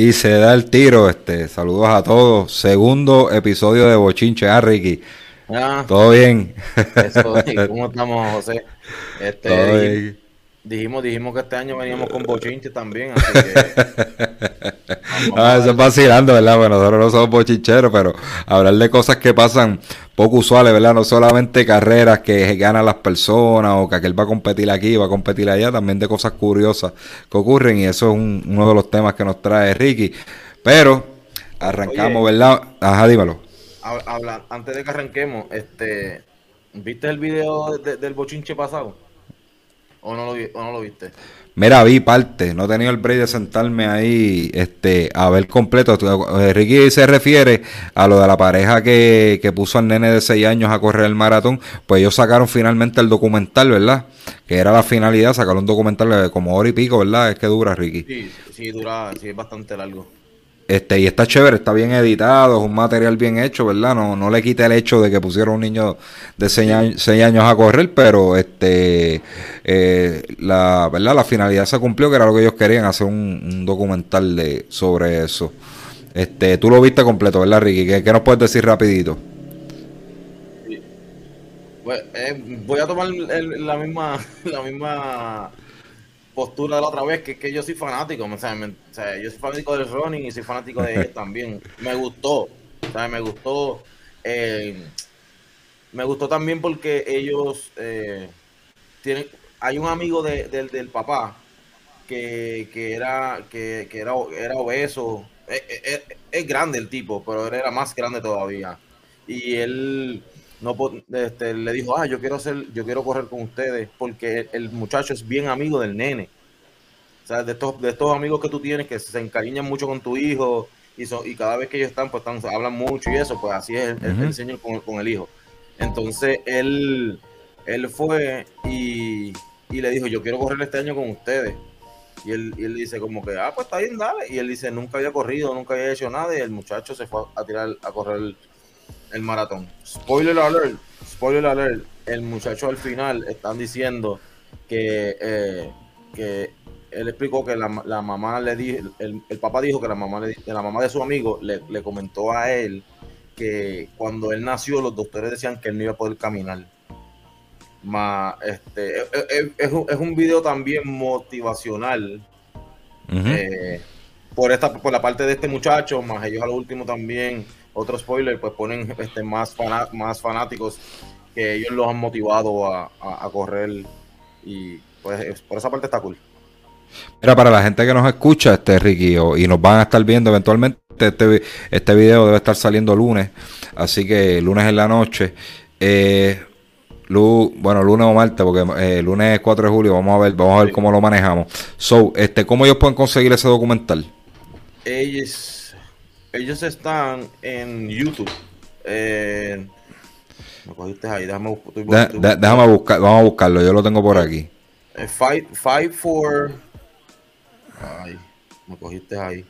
Y se da el tiro, este, saludos a todos. Segundo episodio de Bochinche, ah, Ricky. Ah, ¿Todo bien? eso, ¿cómo estamos, José? Este, Todo dij- bien. Dijimos, dijimos que este año veníamos con bochinche también, así que Ah, eso es vacilando, ¿verdad? Bueno, nosotros no somos bochincheros, pero hablar de cosas que pasan poco usuales, ¿verdad? No solamente carreras que ganan las personas o que aquel va a competir aquí, va a competir allá, también de cosas curiosas que ocurren y eso es un- uno de los temas que nos trae Ricky. Pero arrancamos, Oye. ¿verdad? Ajá, dímelo. Habla- antes de que arranquemos, este, ¿viste el video de- del bochinche pasado? ¿O no lo, vi- o no lo viste? Mira, vi parte, no he tenido el break de sentarme ahí este, a ver completo. Eh, Ricky se refiere a lo de la pareja que, que puso al nene de 6 años a correr el maratón. Pues ellos sacaron finalmente el documental, ¿verdad? Que era la finalidad, sacaron un documental de como hora y pico, ¿verdad? Es que dura, Ricky. Sí, sí, dura, sí, es bastante largo. Este, y está chévere, está bien editado, es un material bien hecho, ¿verdad? No, no le quita el hecho de que pusieron un niño de 6 años a correr, pero este eh, la verdad la finalidad se cumplió, que era lo que ellos querían, hacer un, un documental de sobre eso. Este, tú lo viste completo, ¿verdad, Ricky? ¿Qué, qué nos puedes decir rapidito? Pues, eh, voy a tomar el- la misma la misma postura de la otra vez, que es que yo soy fanático, o sea, yo soy fanático del running y soy fanático de él también. Me gustó, o me gustó, eh, me gustó también porque ellos eh, tienen, hay un amigo de- del, del papá que, que era que, que era, era obeso, es, es- grande el tipo, pero era más grande todavía y él no este, le dijo, ah, yo quiero hacer, yo quiero correr con ustedes, porque el, el muchacho es bien amigo del nene. O sea, de estos, de estos amigos que tú tienes que se encariñan mucho con tu hijo y, so- y cada vez que ellos están, pues están, hablan mucho y eso, pues así es el, el señor con, con el hijo. Entonces él, él fue y, y le dijo, yo quiero correr este año con ustedes. Y él, y él dice como que, ah, pues está bien, dale. Y él dice, nunca había corrido, nunca había hecho nada. Y el muchacho se fue a tirar a correr el, maratón. Spoiler alert, spoiler alert. El muchacho al final están diciendo que, eh, que él explicó que la, la mamá le dijo, el, el papá dijo que la mamá, le, que la mamá de su amigo le, le comentó a él que cuando él nació los doctores decían que él no iba a poder caminar. Ma, este, es, es- es un, es un video también motivacional eh, por esta por la parte de este muchacho, más ellos a lo último también, otro spoiler, pues ponen este más fana- más fanáticos que ellos los han motivado a, a- a correr y pues es- por esa parte está cool. Mira, para la gente que nos escucha, este Ricky, o- y nos van a estar viendo eventualmente, este, este video debe estar saliendo lunes, así que lunes en la noche. Eh, lu- bueno, lunes o martes, porque eh, lunes 4 de julio, vamos a ver, vamos a ver cómo lo manejamos. So, este, ¿cómo ellos pueden conseguir ese documental? Ellos, ellos están en YouTube. Eh, me cogiste ahí, déjame estoy déjame buscar, vamos a buscarlo, yo lo tengo por aquí. Eh, five, five for. Ay, me cogiste ahí.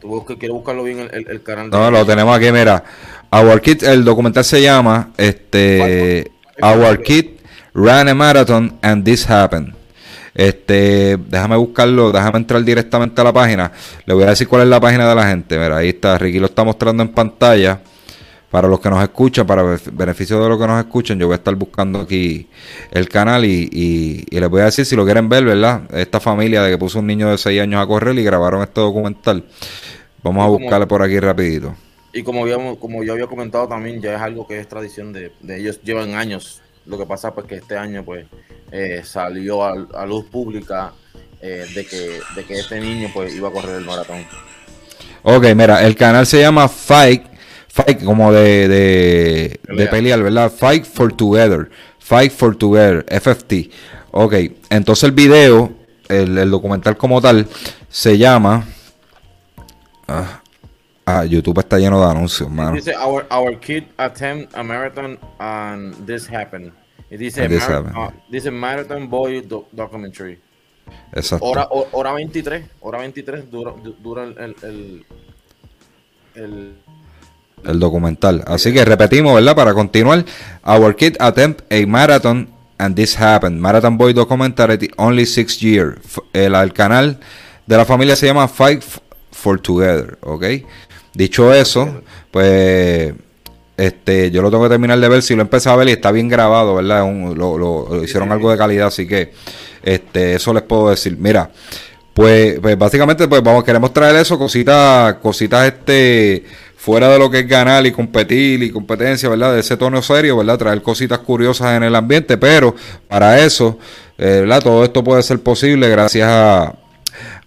Tú busca- quiero buscarlo bien el, el- el canal. No, lo tenemos aquí, mira. Our Kid, el documental se llama este Our Kid Ran a Marathon and This Happened. Este, déjame buscarlo, déjame entrar directamente a la página. Le voy a decir cuál es la página de la gente. Mira, ahí está, Ricky lo está mostrando en pantalla. Para los que nos escuchan, para beneficio de los que nos escuchan, yo voy a estar buscando aquí el canal y, y- y les voy a decir si lo quieren ver, ¿verdad? Esta familia de que puso un niño de 6 años a correr y grabaron este documental. Vamos a buscarle por aquí rapidito. Y como, habíamos, como yo había comentado también, ya es algo que es tradición de, de ellos, llevan años. Lo que pasa pues que este año pues eh, salió a, a luz pública eh, de, que, de que este niño pues iba a correr el maratón. Ok, mira, el canal se llama Fight, Fight como de, de, de Pelea. pelear, ¿verdad? Fight for Together, Fight for Together, FFT. Ok, entonces el video, el, documental como tal se llama. Ah, ah, YouTube está lleno de anuncios, mano. Dice: our, our kid attempt a marathon and this happened. Y dice, uh, dice Marathon Boy Documentary. Exacto. Hora, hora 23, hora 23 dura, dura el, el, el, el documental. Así que repetimos, ¿verdad? Para continuar. Our kid attempt a marathon and this happened. Marathon Boy Documentary Only Six Years. El, el, canal de la familia se llama Fight for Together, ¿ok? Dicho eso, pues este, yo lo tengo que terminar de ver. Si lo empecé a ver y está bien grabado, ¿verdad? lo, hicieron algo de calidad, así que este, eso les puedo decir. Mira, pues, pues básicamente, pues vamos, queremos traer eso, cositas, cositas, este, fuera de lo que es ganar y competir y competencia, ¿verdad? De ese tono serio, ¿verdad? Traer cositas curiosas en el ambiente, pero para eso, eh, ¿verdad? Todo esto puede ser posible gracias a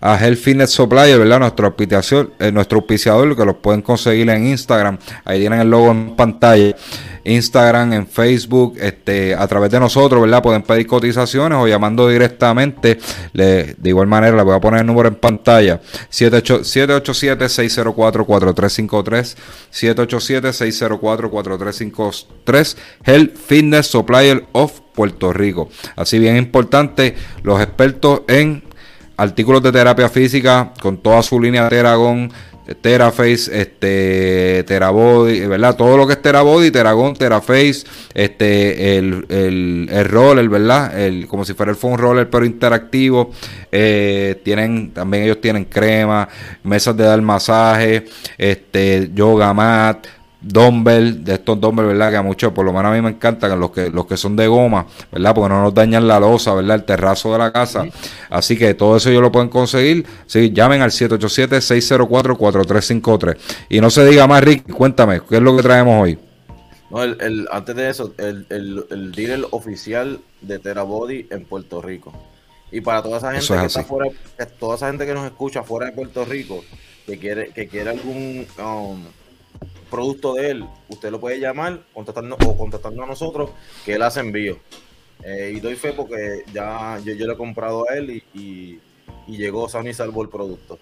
a Health Fitness Supplier, ¿verdad? Nuestro auspiciador, eh, nuestro auspiciador, que los pueden conseguir en Instagram. Ahí tienen el logo en pantalla. Instagram, en Facebook, este, a través de nosotros, ¿verdad? Pueden pedir cotizaciones o llamando directamente. de igual manera, le voy a poner el número en pantalla. 787-604-4353. 787-604-4353. Health Fitness Supplier of Puerto Rico. Así bien importante, los expertos en artículos de terapia física con toda su línea Teragon, Teraface, este, Terabody, ¿verdad? Todo lo que es Terabody, Teragon, Teraface, este, el, el, el roller, ¿verdad? El, como si fuera el phone roller, pero interactivo. Eh, tienen, también ellos tienen crema, mesas de dar masaje, este, yoga mat, dumbbell, de estos dumbbell, ¿verdad? Que a muchos, por lo menos a mí me encantan los que, los que son de goma, ¿verdad? Porque no nos dañan la losa, ¿verdad? El terrazo de la casa. Así que todo eso ellos lo pueden conseguir. Sí, llamen al 787-604-4353. Y no se diga más, Rick, cuéntame, ¿qué es lo que traemos hoy? No, el, antes de eso, el, el, dealer oficial de Terabody en Puerto Rico. Y para toda esa gente que está fuera, toda esa gente que nos escucha fuera de Puerto Rico, que quiere, que quiere algún um, producto de él, usted lo puede llamar contactarnos, o contactarnos a nosotros, que él hace envío. Eh, y doy fe porque ya yo, yo, le he comprado a él y, llegó sano y salvo el producto.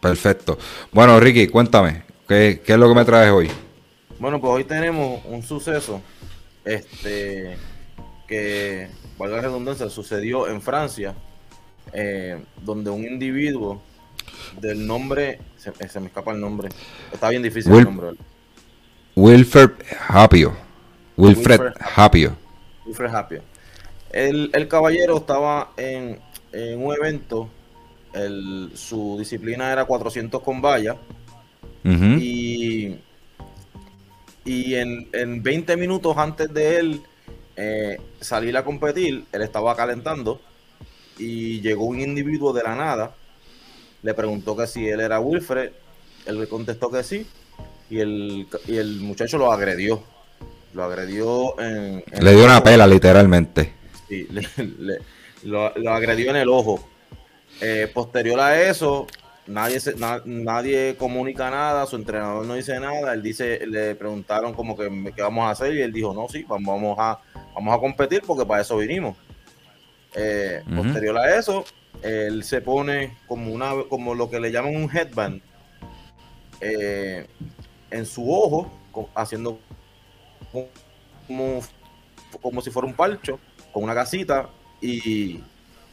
Perfecto. Bueno, Ricky, cuéntame, ¿qué, es lo que me traes hoy? Bueno, pues hoy tenemos un suceso este que, valga la redundancia, sucedió en Francia, eh, donde un individuo del nombre, se, me escapa el nombre, está bien difícil el nombre. Wilfred Hapio. Wilfred, Hapio. Wilfred Hapio. El, el, caballero estaba en, en un evento, el, su disciplina era 400 con valla, y, y en, en, 20 minutos antes de él eh, salir a competir, él estaba calentando y llegó un individuo de la nada le preguntó que si él era Wilfred, él le contestó que sí, y el, y el muchacho lo agredió. Lo agredió en... le dio una pela, literalmente. Sí, le, lo, agredió en el ojo. Eh, posterior a eso, nadie nadie comunica nada, su entrenador no dice nada, él dice, le preguntaron como que qué vamos a hacer y él dijo, no, sí, vamos a, vamos a competir porque para eso vinimos. Eh, posterior a eso, él se pone como una como lo que le llaman un headband eh, en su ojo, haciendo como, como si fuera un palcho, con una gasita, y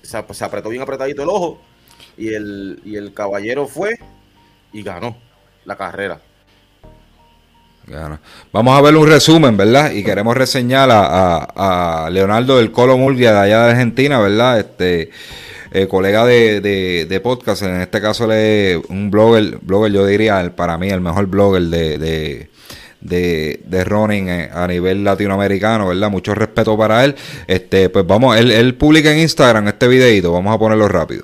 se, apretó bien apretadito el ojo, y el, y el caballero fue y ganó la carrera. Vamos a ver un resumen, ¿verdad? Y queremos reseñar a, Leonardo del Colo Murgia de allá de Argentina, ¿verdad? Este eh, colega de, de, podcast, en este caso le un blogger, blogger yo diría para mí el mejor blogger de, de, de, running eh, a nivel latinoamericano, ¿verdad? Mucho respeto para él. Este, pues vamos, él, él publica en Instagram este videito, vamos a ponerlo rápido.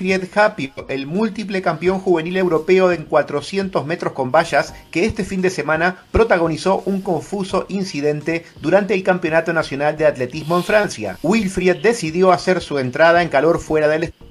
Fried Happy, el múltiple campeón juvenil europeo en 400 metros con vallas, que este fin de semana protagonizó un confuso incidente durante el Campeonato Nacional de Atletismo en Francia. Wilfried decidió hacer su entrada en calor fuera del estadio,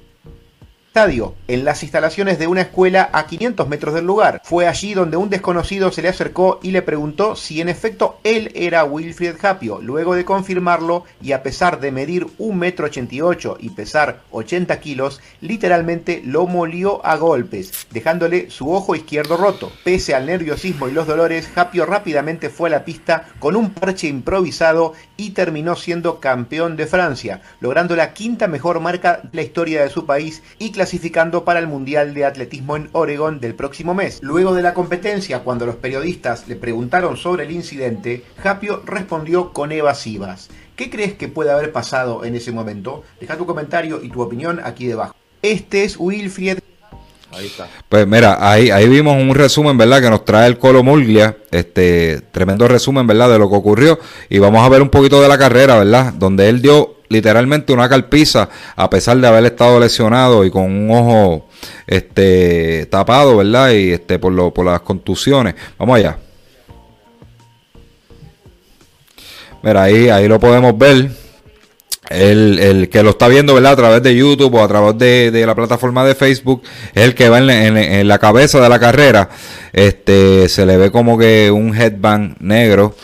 en las instalaciones de una escuela a 500 metros del lugar. Fue allí donde un desconocido se le acercó y le preguntó si en efecto él era Wilfried Japio. Luego de confirmarlo y a pesar de medir 1,88 m y pesar 80 kilos, literalmente lo molió a golpes, dejándole su ojo izquierdo roto. Pese al nerviosismo y los dolores, Japio rápidamente fue a la pista con un parche improvisado y terminó siendo campeón de Francia, logrando la quinta mejor marca de la historia de su país y clasificando para el Mundial de Atletismo en Oregón del próximo mes. Luego de la competencia, cuando los periodistas le preguntaron sobre el incidente, Japio respondió con evasivas. ¿Qué crees que puede haber pasado en ese momento? Deja tu comentario y tu opinión aquí debajo. Este es Wilfried Ahí está. Pues mira, ahí, ahí vimos un resumen, ¿verdad? Que nos trae el Colo Murglia, este tremendo resumen, ¿verdad? De lo que ocurrió. Y vamos a ver un poquito de la carrera, ¿verdad? Donde él dio literalmente una calpiza a pesar de haber estado lesionado y con un ojo este tapado, ¿verdad? Y este por lo, por las contusiones. Vamos allá. Mira, ahí, ahí lo podemos ver. El, el, que lo está viendo ¿verdad? a través de YouTube o a través de, la plataforma de Facebook es el que va en, en, la cabeza de la carrera. Este se le ve como que un headband negro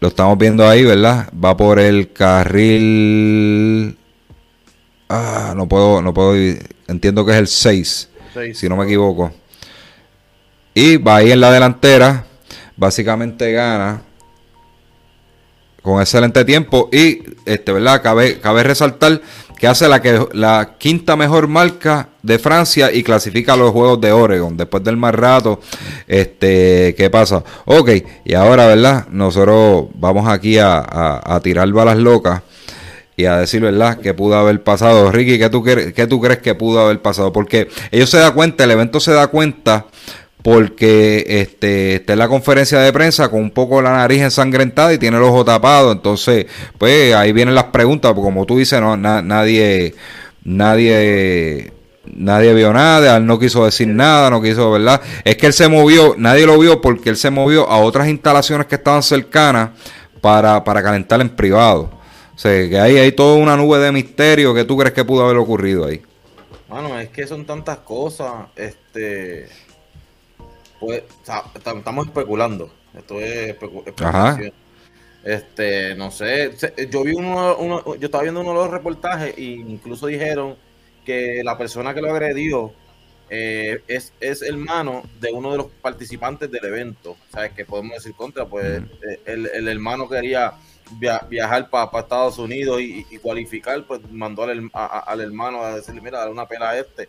lo estamos viendo ahí, ¿verdad? Va por el carril. Ah, no puedo, no puedo. Entiendo que es el 6, si no me equivoco. Y va ahí en la delantera. Básicamente gana con excelente tiempo. Y, este, ¿verdad? Cabe, cabe resaltar que hace la, que, la quinta mejor marca de Francia y clasifica a los Juegos de Oregon. Después del más rato, este, ¿qué pasa? Ok, y ahora, ¿verdad? Nosotros vamos aquí a, tirar balas locas y a decir, ¿verdad?, que pudo haber pasado. Ricky, ¿qué tú, ¿qué tú crees que pudo haber pasado? Porque ellos se dan cuenta, el evento se da cuenta porque este, está en la conferencia de prensa con un poco la nariz ensangrentada y tiene el ojo tapado. Entonces, pues ahí vienen las preguntas, porque como tú dices, no, nadie, nadie, nadie vio nada, él no quiso decir nada, no quiso, ¿verdad? Es que él se movió, nadie lo vio porque él se movió a otras instalaciones que estaban cercanas para, para calentar en privado. O sea, que ahí hay toda una nube de misterio que tú crees que pudo haber ocurrido ahí. Bueno, es que son tantas cosas, este pues estamos especulando. Esto es especulación. Este, no sé, yo vi uno, yo estaba viendo uno de los reportajes e incluso dijeron que la persona que lo agredió eh, es, es hermano de uno de los participantes del evento. ¿Sabes? Que podemos decir contra, pues eh, el, hermano quería viajar para Estados Unidos y, cualificar, pues mandó al, al hermano a decirle, mira, dale una pela a este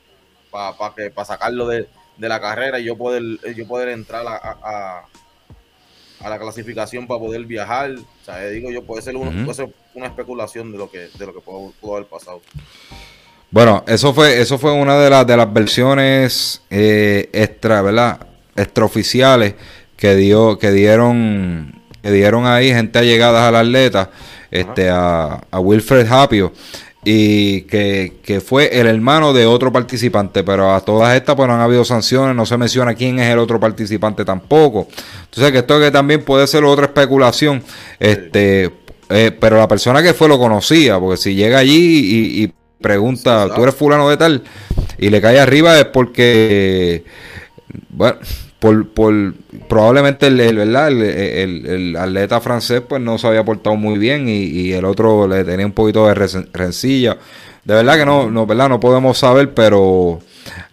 para que para sacarlo de, de la carrera y yo poder, yo poder entrar a, a, la clasificación para poder viajar. O sea, digo yo, puede ser, una especulación de lo que, de lo que pudo, haber pasado. Bueno, eso fue, eso fue una de, las de las versiones eh, extra, ¿verdad? Extraoficiales que dio, que dieron, que dieron ahí gente allegadas al atleta, este, a, a Wilfred Hapio y que, fue el hermano de otro participante, pero a todas estas pues no han habido sanciones, no se menciona quién es el otro participante tampoco. Entonces que esto que también puede ser otra especulación, este, eh, pero la persona que fue lo conocía, porque si llega allí y, pregunta, tú eres fulano de tal, y le cae arriba es porque, bueno, por, por probablemente el, ¿verdad? El, atleta francés pues no se había portado muy bien y, el otro le tenía un poquito de rencilla. De verdad que no, no, ¿verdad? no podemos saber, pero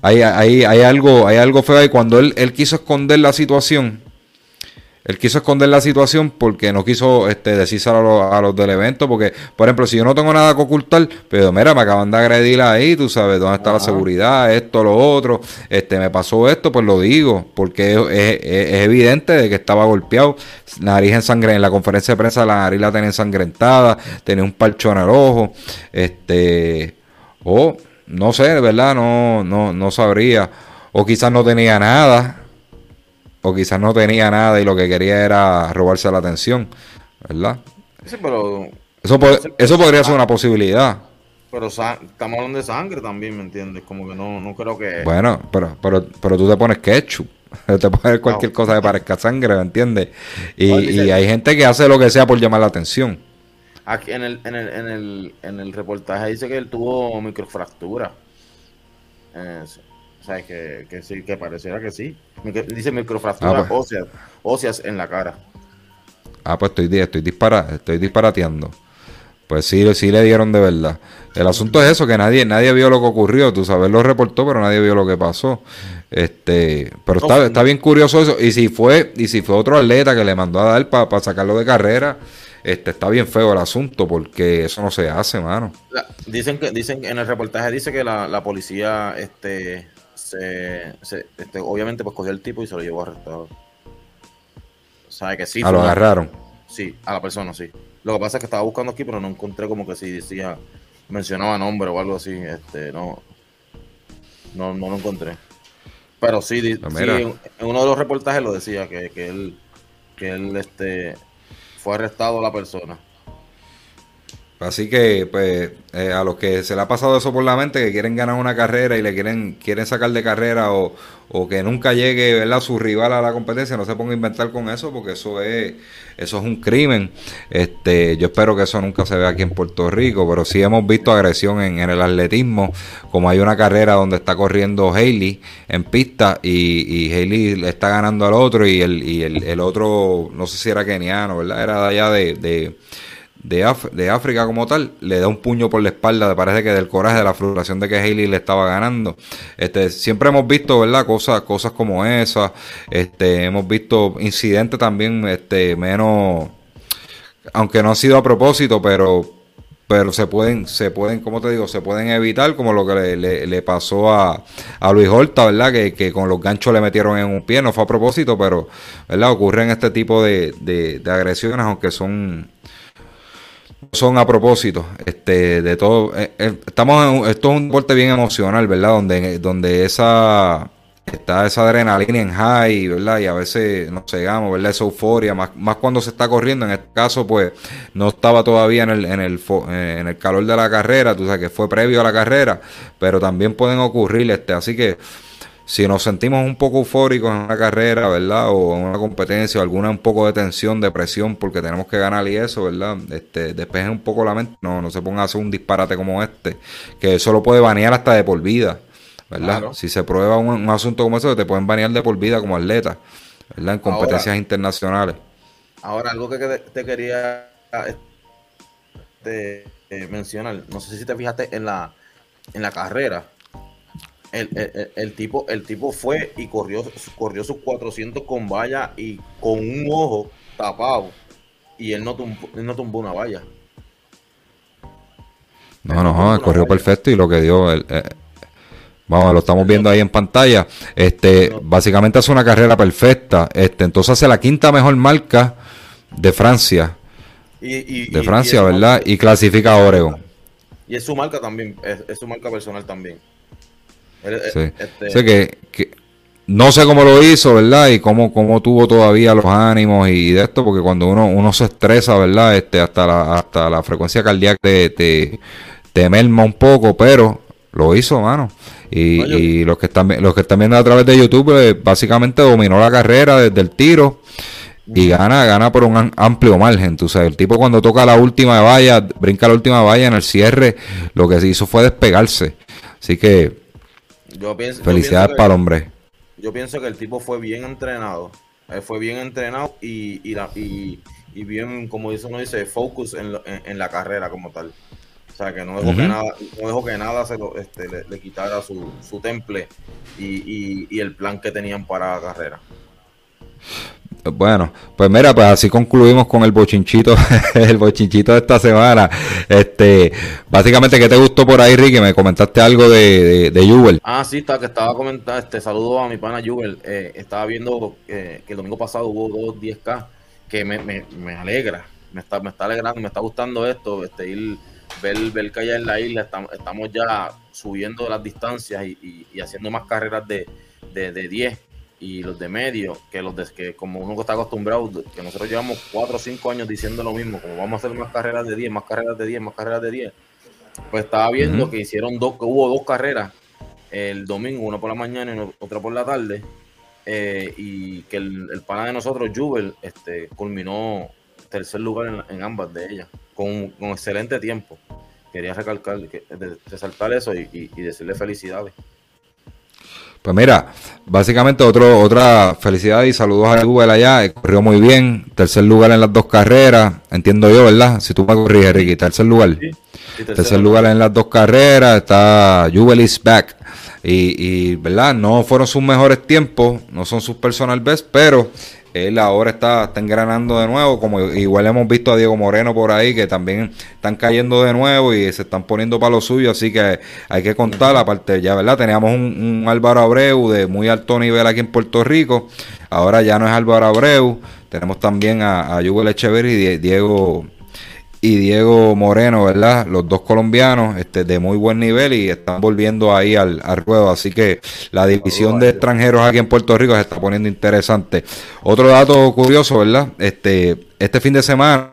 hay, hay, hay algo, hay algo feo ahí. Cuando él, él quiso esconder la situación, él quiso esconder la situación porque no quiso este, decírselo a los, del evento. Porque, por ejemplo, si yo no tengo nada que ocultar, pero mira, me acaban de agredir ahí, tú sabes dónde está la seguridad, esto, lo otro, este, me pasó esto, pues lo digo, porque es, evidente de que estaba golpeado, nariz ensangrentada, en la conferencia de prensa la nariz la tenía ensangrentada, tenía un parchón en el ojo, este, o no sé, verdad, no, no, no sabría, o quizás no tenía nada o quizás no tenía nada y lo que quería era robarse la atención, ¿verdad? Sí, pero... Eso, eso podría ser una posibilidad. Pero estamos hablando de sangre también, ¿me entiendes? Como que no, no creo que... Bueno, pero, pero, pero tú te pones ketchup. Te pones cualquier cosa que parezca sangre, ¿me entiendes? Y, y, hay gente que hace lo que sea por llamar la atención. Aquí en el, en el, en el, en el reportaje dice que él tuvo microfractura. Eh, o sea, que, que, sí, que pareciera que sí. Dice microfracturas ah, pues. óseas, en la cara. Ah, pues estoy, estoy, dispara, estoy disparateando. Pues sí, sí le dieron de verdad. El asunto es eso, que nadie, nadie vio lo que ocurrió. Tú sabes, lo reportó, pero nadie vio lo que pasó. Este, pero está, está bien curioso eso. Y si fue, y si fue otro atleta que le mandó a dar para sacarlo de carrera, este, está bien feo el asunto, porque eso no se hace, mano. Dicen que, dicen, en el reportaje dice que la, la policía, este, se, este, obviamente pues cogió el tipo y se lo llevó arrestado. ¿Sabe que sí? Ah, lo agarraron. Sí, a la persona, sí. Lo que pasa es que estaba buscando aquí, pero no encontré como que si decía, mencionaba nombre o algo así. Este, no, no, no lo encontré. Pero sí, pues en, uno de los reportajes lo decía, que, que él, que él este, fue arrestado la persona. Así que, pues, eh, a los que se le ha pasado eso por la mente, que quieren ganar una carrera y le quieren, quieren sacar de carrera o, que nunca llegue ¿verdad? su rival a la competencia, no se ponga a inventar con eso, porque eso es, eso es un crimen. Este, yo espero que eso nunca se vea aquí en Puerto Rico, pero sí hemos visto agresión en, el atletismo, como hay una carrera donde está corriendo Hailey en pista y, y Hailey le está ganando al otro y el, y el, el otro, no sé si era keniano, ¿verdad? Era de allá de, de, África como tal, le da un puño por la espalda, parece que del coraje, de la frustración de que Hailey le estaba ganando. Este, siempre hemos visto, ¿verdad? Cosas, cosas como esas. Este, hemos visto incidentes también, este, menos, aunque no ha sido a propósito, pero, pero se pueden, se pueden, como te digo, se pueden evitar, como lo que le, le, pasó a, a, Luis Horta, ¿verdad? Que, que, con los ganchos le metieron en un pie, no fue a propósito, pero, ¿verdad? Ocurren este tipo de, de, de agresiones, aunque son son a propósito este de todo eh, eh, estamos en, esto es un deporte bien emocional verdad donde donde esa está esa adrenalina en high verdad y a veces nos cegamos verdad esa euforia más, más cuando se está corriendo. En este caso pues no estaba todavía en el en el eh, en el calor de la carrera tú sabes que fue previo a la carrera pero también pueden ocurrir este así que si nos sentimos un poco eufóricos en una carrera, ¿verdad? O en una competencia, o alguna un poco de tensión, de presión, porque tenemos que ganar y eso, ¿verdad? Este, despejen un poco la mente, no, no se pongan a hacer un disparate como este, que eso lo puede banear hasta de por vida, ¿verdad? Si se prueba un, asunto como eso, te pueden banear de por vida como atleta, ¿verdad? En competencias internacionales. Ahora, algo que te quería este, eh, mencionar, no sé si te fijaste en la, en la carrera el, tipo, el tipo fue y corrió, corrió sus 400 con valla y con un ojo tapado. Y él no tumbó, no tumbó una valla. No, no, corrió perfecto y lo que dio. Eh, vamos, lo estamos viendo ahí en pantalla. Este, básicamente hace una carrera perfecta. Este, entonces hace la quinta mejor marca de Francia. de Francia, ¿verdad? y clasifica a Oregon. Y es su marca también, es su marca personal también. Sí. Este... que, no sé cómo lo hizo, ¿verdad? Y cómo, cómo tuvo todavía los ánimos y, de esto, porque cuando uno, uno se estresa, ¿verdad? Este, hasta la, hasta la frecuencia cardíaca te, te, te merma un poco, pero lo hizo, mano. Y, y, los que están los que están viendo a través de YouTube, eh, básicamente dominó la carrera desde el tiro y gana, gana por un amplio margen. Tú sabes, el tipo cuando toca la última valla, brinca la última valla en el cierre, lo que se hizo fue despegarse. Así que yo pienso, Felicidades para el hombre. Yo pienso que el tipo fue bien entrenado. fue bien entrenado y, y, la, y, bien, como dice uno dice, focus en, en, la carrera como tal. O sea, que no dejó, que, nada, no dejó que nada se lo, este, le, quitara su, su temple y, y, el plan que tenían para la carrera. Bueno, pues mira, pues así concluimos con el bochinchito, el bochinchito de esta semana. Este, básicamente, ¿qué te gustó por ahí, Ricky? Me comentaste algo de, de, Ah, sí, está, que estaba comentando, este, saludo a mi pana Jubel. Eh, estaba viendo eh, que el domingo pasado hubo dos 10K, que me, me, me, alegra, me está, me está alegrando, me está gustando esto, este, ir, ver, ver que allá en la isla estamos, estamos ya subiendo las distancias y, y, haciendo más carreras de, de, de 10 y los de medio, que los de que como uno está acostumbrado, que nosotros llevamos 4 o 5 años diciendo lo mismo, como vamos a hacer más carreras de 10, más carreras de 10, más carreras de 10, pues estaba viendo que hicieron dos, que hubo dos carreras el domingo, una por la mañana y otra por la tarde, eh, y que el, el, pana de nosotros, Jubel, este, culminó tercer lugar en, ambas de ellas, con, con, excelente tiempo. Quería recalcar, que, resaltar eso y decirle felicidades. Pues mira, básicamente otro, otra felicidad y saludos a Google allá, eh, corrió muy bien, tercer lugar en las dos carreras, entiendo yo, ¿verdad? Si tú me corriges, Ricky, tercer lugar. tercer, lugar en las dos carreras, está Jubel is back. Y, y, ¿verdad? No fueron sus mejores tiempos, no son sus personal best, pero él ahora está, está engranando de nuevo, como igual hemos visto a Diego Moreno por ahí, que también están cayendo de nuevo y se están poniendo para lo suyo, así que hay que contar, aparte ya, ¿verdad? Teníamos un, Álvaro Abreu de muy alto nivel aquí en Puerto Rico, ahora ya no es Álvaro Abreu, tenemos también a, a Yugo y Diego y Diego Moreno, ¿verdad? Los dos colombianos este, de muy buen nivel y están volviendo ahí al, al ruedo. Así que la división de extranjeros aquí en Puerto Rico se está poniendo interesante. Otro dato curioso, ¿verdad? Este, este fin de semana,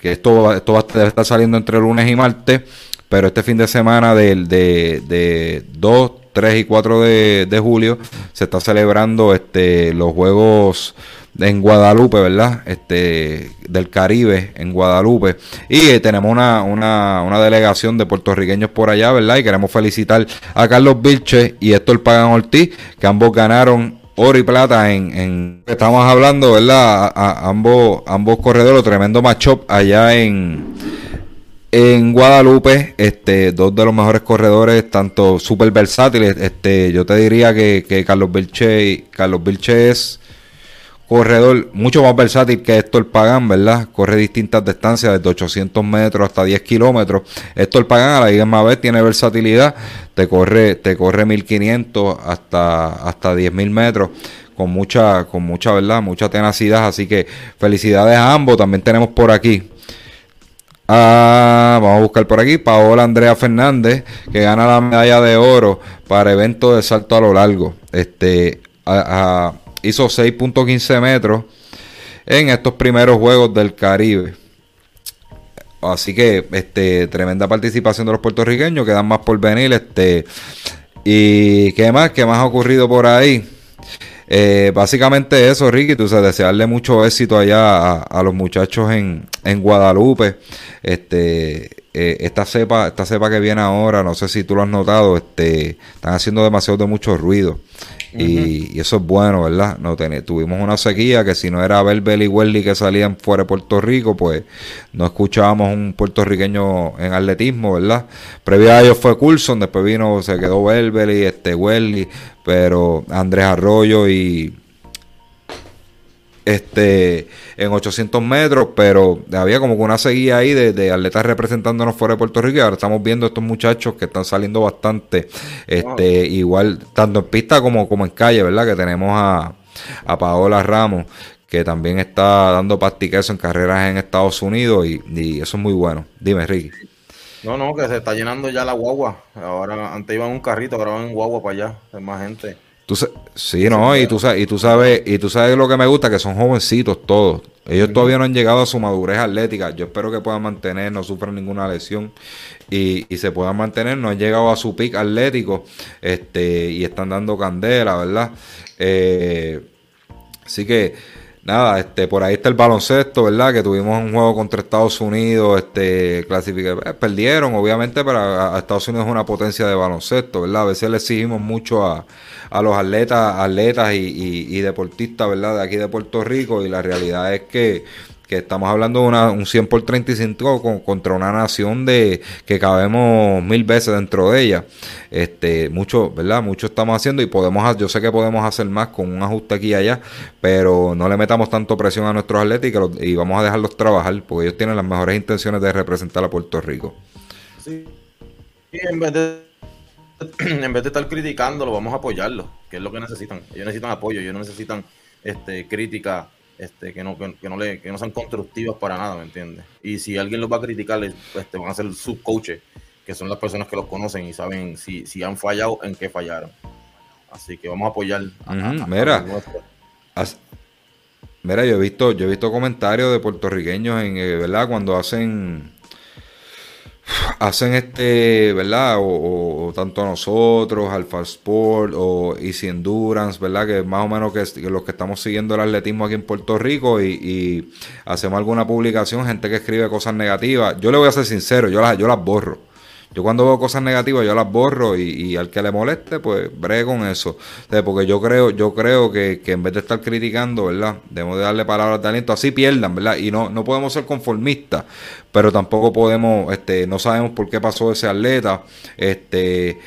que esto, esto va, debe estar saliendo entre lunes y martes, pero este fin de semana del de, de 2, 3 y 4 de, de julio se está celebrando este, los Juegos en Guadalupe, ¿verdad? Este, del Caribe, en Guadalupe. Y eh, tenemos una, una, una, delegación de puertorriqueños por allá, ¿verdad? Y queremos felicitar a Carlos Vilche y Héctor Pagan Ortiz, que ambos ganaron oro y plata en, en estamos hablando, ¿verdad? Ambos, ambos corredores, tremendo matchup allá en en Guadalupe, este, dos de los mejores corredores, tanto súper versátiles, este, yo te diría que, que Carlos Vilche, Carlos Vilche es corredor mucho más versátil que Héctor Pagán, ¿verdad? Corre distintas distancias, desde 800 metros hasta 10 kilómetros. Héctor Pagán, a la misma vez, tiene versatilidad, te corre, te corre 1500 hasta, hasta 10.000 metros. Con mucha, con mucha, ¿verdad? Mucha tenacidad. Así que felicidades a ambos. También tenemos por aquí Ah, vamos a buscar por aquí. Paola Andrea Fernández, que gana la medalla de oro para evento de salto a lo largo. Este, a, hizo 6.15 metros en estos primeros Juegos del Caribe. Así que este tremenda participación de los puertorriqueños, quedan más por venir. Este, y qué más, qué más ha ocurrido por ahí. Eh, básicamente eso, Ricky, tú sabes, desearle mucho éxito allá a, los muchachos en, en Guadalupe. Este, eh, esta cepa, esta cepa que viene ahora, no sé si tú lo has notado, este, están haciendo demasiado de mucho ruido. Y, eso es bueno, ¿verdad? No tuvimos una sequía que si no era Belbel y Welly que salían fuera de Puerto Rico, pues no escuchábamos un puertorriqueño en atletismo, ¿verdad? Previo a ellos fue Coulson, después vino, se quedó Belbel y este Welly, pero Andrés Arroyo y este en 800 metros, pero había como que una seguida ahí de, atletas representándonos fuera de Puerto Rico y ahora estamos viendo estos muchachos que están saliendo bastante, este igual tanto en pista como, como en calle, ¿verdad? Que tenemos a, a Paola Ramos que también está dando eso en carreras en Estados Unidos y, y, eso es muy bueno. Dime, Ricky. No, no, que se está llenando ya la guagua. Ahora, antes iban un carrito, ahora van en guagua para allá. Hay más gente. Tú, sí, no, y tú, sabes, y tú sabes, y tú sabes lo que me gusta, que son jovencitos todos. Ellos todavía no han llegado a su madurez atlética. Yo espero que puedan mantener, no sufran ninguna lesión y, y se puedan mantener. No han llegado a su pick atlético este, y están dando candela, ¿verdad? Eh, así que nada, este, por ahí está el baloncesto, ¿verdad? Que tuvimos un juego contra Estados Unidos, este, clasificaron, eh, perdieron, obviamente, pero Estados Unidos es una potencia de baloncesto, ¿verdad? A veces le exigimos mucho a, a los atletas, atletas y, deportistas, ¿verdad? De aquí de Puerto Rico y la realidad es que que estamos hablando de una, un 100 por 35 con, contra una nación de que cabemos mil veces dentro de ella. Este, mucho, ¿verdad? Mucho estamos haciendo y podemos, yo sé que podemos hacer más con un ajuste aquí y allá, pero no le metamos tanto presión a nuestros atletas y, vamos a dejarlos trabajar, porque ellos tienen las mejores intenciones de representar a Puerto Rico. Sí. En vez de en vez de estar criticándolo, vamos a apoyarlo, que es lo que necesitan. Ellos necesitan apoyo, ellos no necesitan este, crítica este, que, no, que, no le, que no sean constructivas para nada, ¿me entiendes? Y si alguien los va a criticar, este, van a ser sus coaches, que son las personas que los conocen y saben si, si han fallado, en qué fallaron. Así que vamos a apoyar. mira, mira, yo he visto, yo he visto comentarios de puertorriqueños en, eh, ¿verdad? Cuando hacen hacen este, ¿verdad? O, tanto nosotros, Alpha Sport o Easy Endurance, ¿verdad? Que más o menos que, los que estamos siguiendo el atletismo aquí en Puerto Rico y, hacemos alguna publicación, gente que escribe cosas negativas. Yo le voy a ser sincero, yo las, yo las borro. Yo cuando veo cosas negativas yo las borro y, al que le moleste, pues bregue con eso. porque yo creo, yo creo que, que, en vez de estar criticando, ¿verdad? Debemos de darle palabras de aliento, así pierdan, ¿verdad? Y no, no podemos ser conformistas, pero tampoco podemos, este, no sabemos por qué pasó ese atleta, este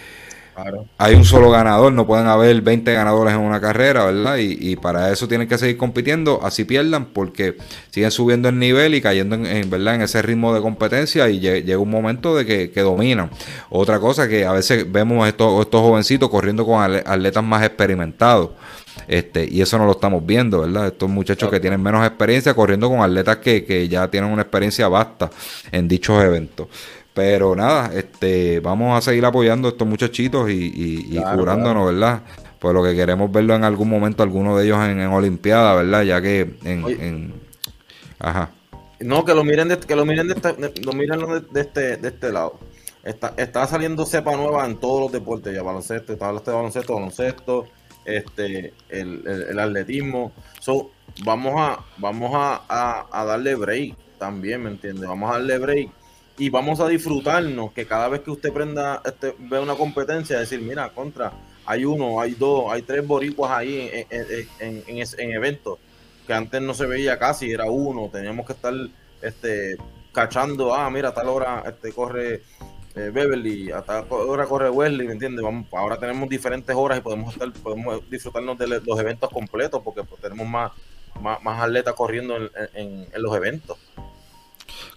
hay un solo ganador, no pueden haber 20 ganadores en una carrera, ¿verdad? Y, para eso tienen que seguir compitiendo, así pierdan, porque siguen subiendo el nivel y cayendo en, ¿verdad? en ese ritmo de competencia y llega un momento de que, dominan. Otra cosa que a veces vemos estos, estos jovencitos corriendo con atletas más experimentados. Este, y eso no lo estamos viendo, ¿verdad? Estos muchachos que tienen menos experiencia corriendo con atletas que, que ya tienen una experiencia vasta en dichos eventos. Pero nada, este, vamos a seguir apoyando a estos muchachitos y, curándonos, ¿verdad? Pues lo que queremos verlo en algún momento, alguno de ellos en, en Olimpiada, ¿verdad? Ya que en, Ajá. No, que lo miren de, que lo miren de, este, lo miren de, este, de este lado. Está, está saliendo cepa nueva en todos los deportes, ya baloncesto, está de baloncesto, baloncesto, este, el, el, atletismo. So, vamos a, vamos a, a darle break también, ¿me entiendes? Vamos a darle break y vamos a disfrutarnos que cada vez que usted prenda, este, ve una competencia, decir, mira, contra, hay uno, hay dos, hay tres boricuas ahí en, en, eventos que antes no se veía casi, era uno, teníamos que estar este, cachando, ah, mira, a tal hora este, corre eh, Beverly, a tal hora corre Wesley, ¿me entiendes? Ahora tenemos diferentes horas y podemos estar, podemos disfrutarnos de los eventos completos porque pues, tenemos más, más, atletas corriendo en los eventos.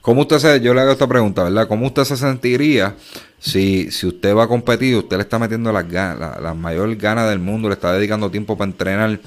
¿Cómo usted se, yo le hago esta pregunta, ¿verdad? ¿Cómo usted se sentiría si, si usted va a competir, usted le está metiendo las la, la mayor ganas del mundo, le está dedicando tiempo para entrenar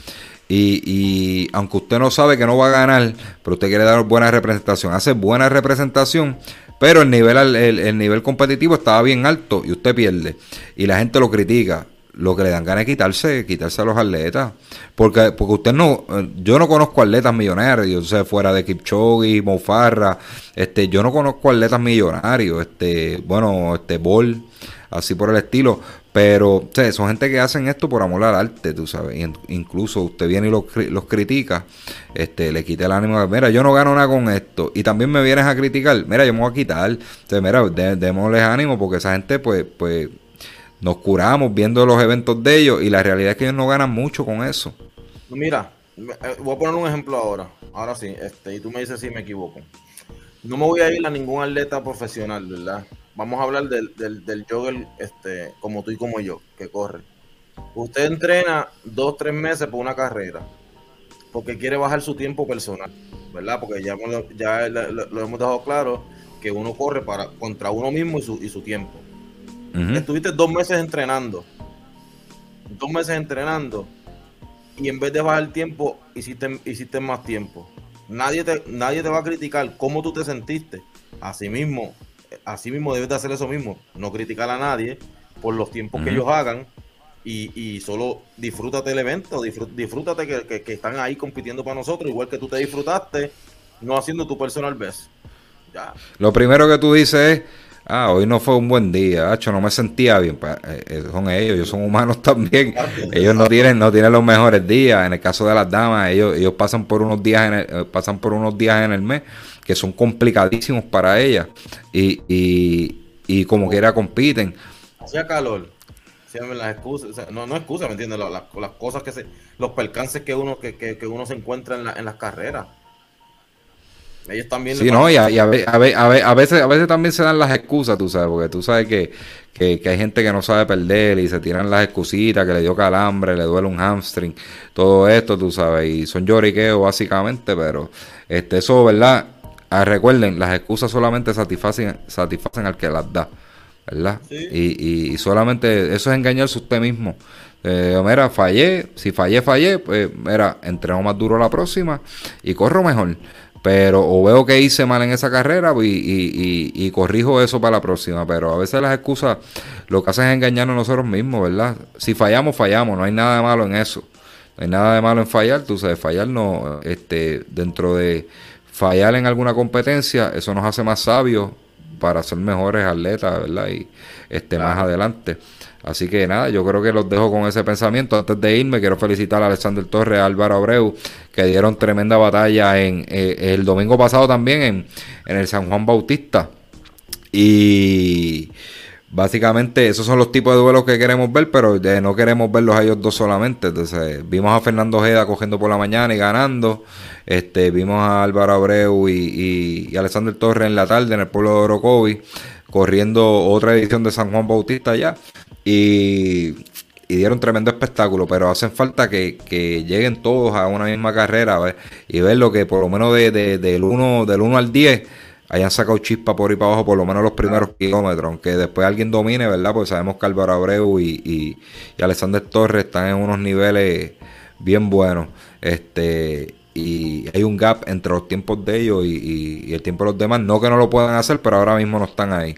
y, y aunque usted no sabe que no va a ganar, pero usted quiere dar buena representación, hace buena representación, pero el nivel, el, el nivel competitivo estaba bien alto y usted pierde y la gente lo critica lo que le dan ganas es quitarse, quitarse a los atletas. Porque, porque usted no, yo no conozco atletas millonarios, o sea, fuera de Kipchoge, Mofarra, este, yo no conozco atletas millonarios, este, bueno, este Ball, así por el estilo, pero, o son gente que hacen esto por amor al arte, tú sabes, incluso usted viene y los, los critica, este, le quita el ánimo, mira, yo no gano nada con esto, y también me vienes a criticar, mira, yo me voy a quitar, mira, démosles ánimo, porque esa gente, pues, pues, nos curamos viendo los eventos de ellos y la realidad es que ellos no ganan mucho con eso. Mira, eh, voy a poner un ejemplo ahora, ahora sí, este, y tú me dices si me equivoco. No me voy a ir a ningún atleta profesional, ¿verdad? Vamos a hablar del, del, jogger este, como tú y como yo, que corre. Usted entrena dos, tres meses por una carrera, porque quiere bajar su tiempo personal, ¿verdad? Porque ya, ya lo, hemos dejado claro que uno corre para contra uno mismo y su, y su tiempo. Estuviste dos meses entrenando. Dos meses entrenando. Y en vez de bajar el tiempo, hiciste, hiciste más tiempo. Nadie te, nadie te va a criticar cómo tú te sentiste. Así mismo, así mismo debes de hacer eso mismo. No criticar a nadie por los tiempos que ellos hagan. Y, solo disfrútate el evento, disfrútate que, que, están ahí compitiendo para nosotros, igual que tú te disfrutaste, no haciendo tu personal best. Ya. Lo primero que tú dices es ah, hoy no fue un buen día, Hacho, no me sentía bien. Pues, son ellos, ellos son humanos también. Ellos no tienen, no tienen los mejores días. En el caso de las damas, ellos, ellos pasan por unos días en el, eh, pasan por unos días en el mes que son complicadísimos para ellas. Y, y, y como quiera compiten. Hacía calor. las excusas, no, no excusas, ¿me entiendes? Las, las, cosas que se, los percances que uno, que, que, que uno se encuentra en, en las carreras. Ellos también. Sí, no, y, a, a, veces, a veces también se dan las excusas, tú sabes, porque tú sabes que, hay gente que no sabe perder y se tiran las excusitas, que le dio calambre, le duele un hamstring, todo esto, tú sabes, y son lloriqueos básicamente, pero este eso, ¿verdad? Ah, recuerden, las excusas solamente satisfacen, satisfacen al que las da, ¿verdad? Y, y, solamente eso es engañarse usted mismo. Eh, mira, fallé, si fallé, fallé, pues mira, entreno más duro la próxima y corro mejor pero o veo que hice mal en esa carrera y, corrijo eso para la próxima. Pero a veces las excusas lo que hacen es engañarnos nosotros mismos, ¿verdad? Si fallamos, fallamos, no hay nada de malo en eso. No hay nada de malo en fallar, tú sabes, fallar no, este, dentro de fallar en alguna competencia, eso nos hace más sabios para ser mejores atletas, ¿verdad? Y este, más adelante. Así que nada, yo creo que los dejo con ese pensamiento. Antes de irme, quiero felicitar a Alexander Torres, a Álvaro Abreu, que dieron tremenda batalla en eh, el domingo pasado también en, el San Juan Bautista. Y básicamente esos son los tipos de duelos que queremos ver, pero no queremos verlos a ellos dos solamente. Entonces, vimos a Fernando Ojeda cogiendo por la mañana y ganando. Este, vimos a Álvaro Abreu y, y, Alexander Torres en la tarde en el pueblo de Orocovi, corriendo otra edición de San Juan Bautista ya. Y, dieron tremendo espectáculo, pero hacen falta que, lleguen todos a una misma carrera y ver lo que por lo menos de, del 1 del uno al 10 hayan sacado chispa por ahí para abajo, por lo menos los primeros kilómetros, aunque después alguien domine, ¿verdad? Porque sabemos que Álvaro Abreu y, y, y Alexander Torres están en unos niveles bien buenos. Este, y hay un gap entre los tiempos de ellos y, el tiempo de los demás. No que no lo puedan hacer, pero ahora mismo no están ahí.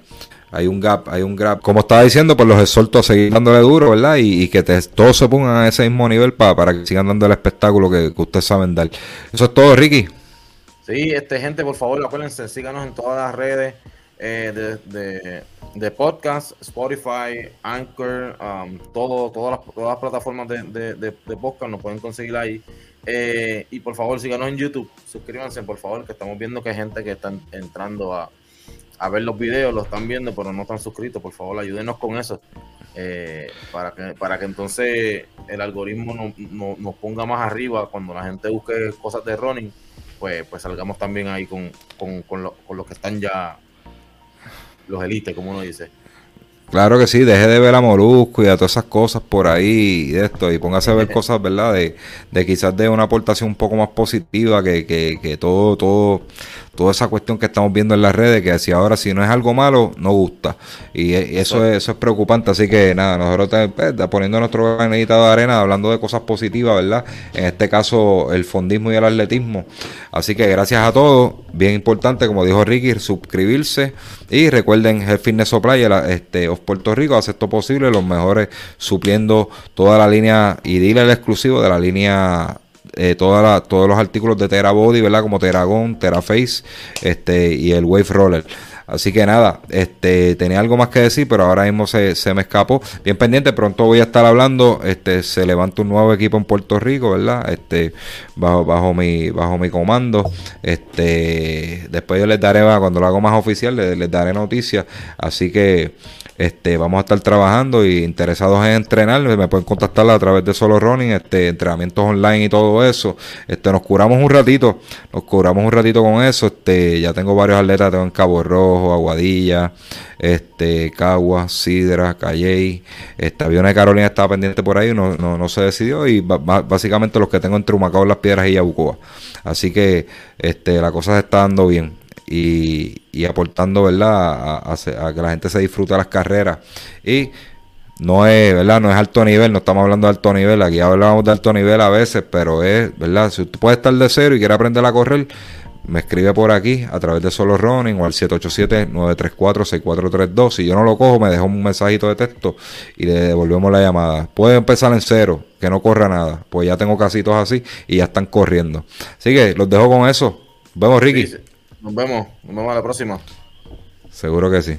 Hay un gap, hay un gap. Como estaba diciendo, pues los exhorto a seguir dándole duro, ¿verdad? Y, que todos se pongan a ese mismo nivel para, para que sigan dando el espectáculo que, ustedes saben dar. Eso es todo, Ricky. Sí, este gente, por favor, acuérdense, síganos en todas las redes eh, de, de, podcast, Spotify, Anchor, um, todo, todas, las, todas las plataformas de, de, podcast nos pueden conseguir ahí. Eh, y por favor, síganos en YouTube. Suscríbanse, por favor, que estamos viendo que hay gente que está entrando a, ver los videos, lo están viendo, pero no están suscritos. Por favor, ayúdenos con eso. Eh, para, que, para que entonces el algoritmo no, nos ponga más arriba cuando la gente busque cosas de running, pues, pues salgamos también ahí con, con, con, con los que están ya los elites, como uno dice. Claro que sí, deje de ver a Molusco y a todas esas cosas por ahí y de esto, y póngase a ver cosas, ¿verdad? De, de quizás de una aportación un poco más positiva que, que, que todo, todo, toda esa cuestión que estamos viendo en las redes, que si ahora si no es algo malo, no gusta. Y, e, eso, es, eso es preocupante, así que nada, nosotros pues, poniendo nuestro granito de arena, hablando de cosas positivas, ¿verdad? En este caso, el fondismo y el atletismo. Así que gracias a todos, bien importante, como dijo Ricky, suscribirse y recuerden el Fitness Supply este, of Puerto Rico hace esto posible, los mejores supliendo toda la línea y dile el exclusivo de la línea eh, toda todos los artículos de Terabody, ¿verdad? Como Teragon, Teraface este, y el Wave Roller. Así que nada, este, tenía algo más que decir, pero ahora mismo se, se, me escapó. Bien pendiente, pronto voy a estar hablando. Este, se levanta un nuevo equipo en Puerto Rico, ¿verdad? Este, bajo, bajo mi, bajo mi comando. Este, después yo les daré, cuando lo hago más oficial, les, les daré noticias. Así que este, vamos a estar trabajando y interesados en entrenar, me pueden contactar a través de Solo Running, este, entrenamientos online y todo eso. Este, nos curamos un ratito, nos curamos un ratito con eso. Este, ya tengo varios atletas, tengo en Cabo Rojo, Aguadilla, este, Cagua, Sidra, Calley, este avión de Carolina estaba pendiente por ahí, no, no, no se decidió y básicamente los que tengo entre Humacao, Las Piedras y Yabucoa. Así que este, la cosa se está dando bien y, aportando, ¿verdad? A, que la gente se disfrute las carreras. Y no es, ¿verdad? No es alto nivel, no estamos hablando de alto nivel, aquí hablamos de alto nivel a veces, pero es, ¿verdad? Si usted puede estar de cero y quiere aprender a correr, me escribe por aquí a través de Solo Running o al 787-934-6432. Si yo no lo cojo, me dejo un mensajito de texto y le devolvemos la llamada. Puede empezar en cero, que no corra nada, pues ya tengo casitos así y ya están corriendo. Así que los dejo con eso. Vemos, Ricky. Nos vemos, nos vemos a la próxima. Seguro que sí.